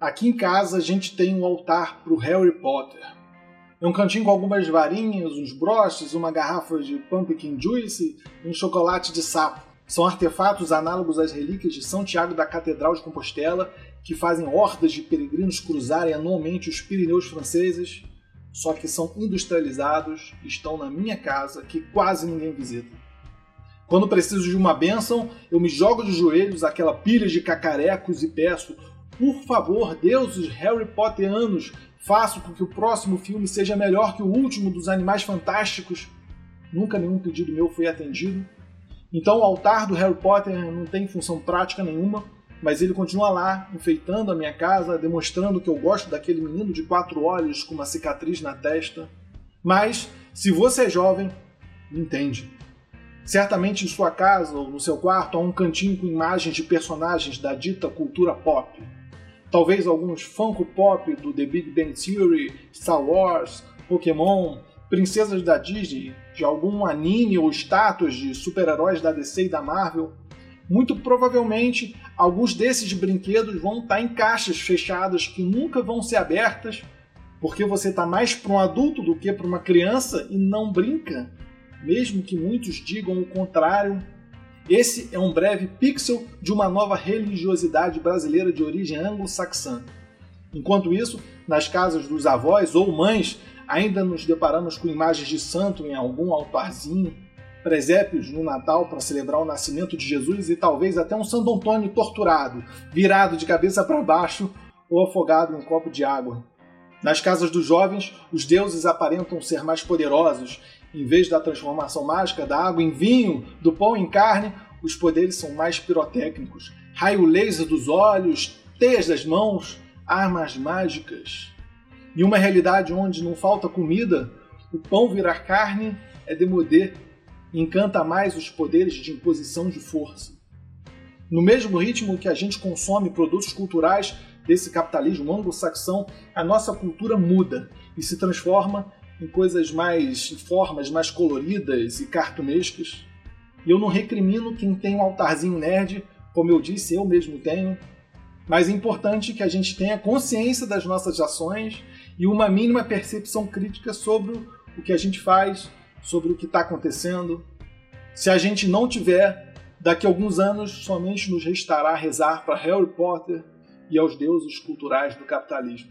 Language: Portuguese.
Aqui em casa a gente tem um altar para o Harry Potter. É um cantinho com algumas varinhas, uns broches, uma garrafa de pumpkin juice e um chocolate de sapo. São artefatos análogos às relíquias de São Tiago da Catedral de Compostela, que fazem hordas de peregrinos cruzarem anualmente os Pirineus franceses, só que são industrializados e estão na minha casa, que quase ninguém visita. Quando preciso de uma bênção, eu me jogo de joelhos àquela pilha de cacarecos e peço: por favor, deuses Harry Potterianos, faça com que o próximo filme seja melhor que o último dos Animais Fantásticos. Nunca nenhum pedido meu foi atendido. Então o altar do Harry Potter não tem função prática nenhuma, mas ele continua lá, enfeitando a minha casa, demonstrando que eu gosto daquele menino de quatro olhos com uma cicatriz na testa. Mas, se você é jovem, entende. Certamente em sua casa ou no seu quarto há um cantinho com imagens de personagens da dita cultura pop. Talvez alguns Funko Pop do The Big Bang Theory, Star Wars, Pokémon, princesas da Disney, de algum anime ou estátuas de super-heróis da DC e da Marvel. Muito provavelmente, alguns desses brinquedos vão estar em caixas fechadas que nunca vão ser abertas, porque você está mais para um adulto do que para uma criança e não brinca mesmo que muitos digam o contrário. Esse é um breve pixel de uma nova religiosidade brasileira de origem anglo-saxã. Enquanto isso, nas casas dos avós ou mães, ainda nos deparamos com imagens de santo em algum altarzinho, presépios no Natal para celebrar o nascimento de Jesus e talvez até um Santo Antônio torturado, virado de cabeça para baixo ou afogado em um copo de água. Nas casas dos jovens, os deuses aparentam ser mais poderosos em vez da transformação mágica da água em vinho, do pão em carne, os poderes são mais pirotécnicos. Raio laser dos olhos, teias das mãos, armas mágicas. Em uma realidade onde não falta comida, o pão virar carne é demodé e encanta mais os poderes de imposição de força. No mesmo ritmo que a gente consome produtos culturais desse capitalismo anglo-saxão, a nossa cultura muda e se transforma em coisas mais, em formas mais coloridas e cartunescas. E eu não recrimino quem tem um altarzinho nerd, como eu disse, eu mesmo tenho. Mas é importante que a gente tenha consciência das nossas ações e uma mínima percepção crítica sobre o que a gente faz, sobre o que está acontecendo. Se a gente não tiver, daqui a alguns anos somente nos restará rezar para Harry Potter e aos deuses culturais do capitalismo.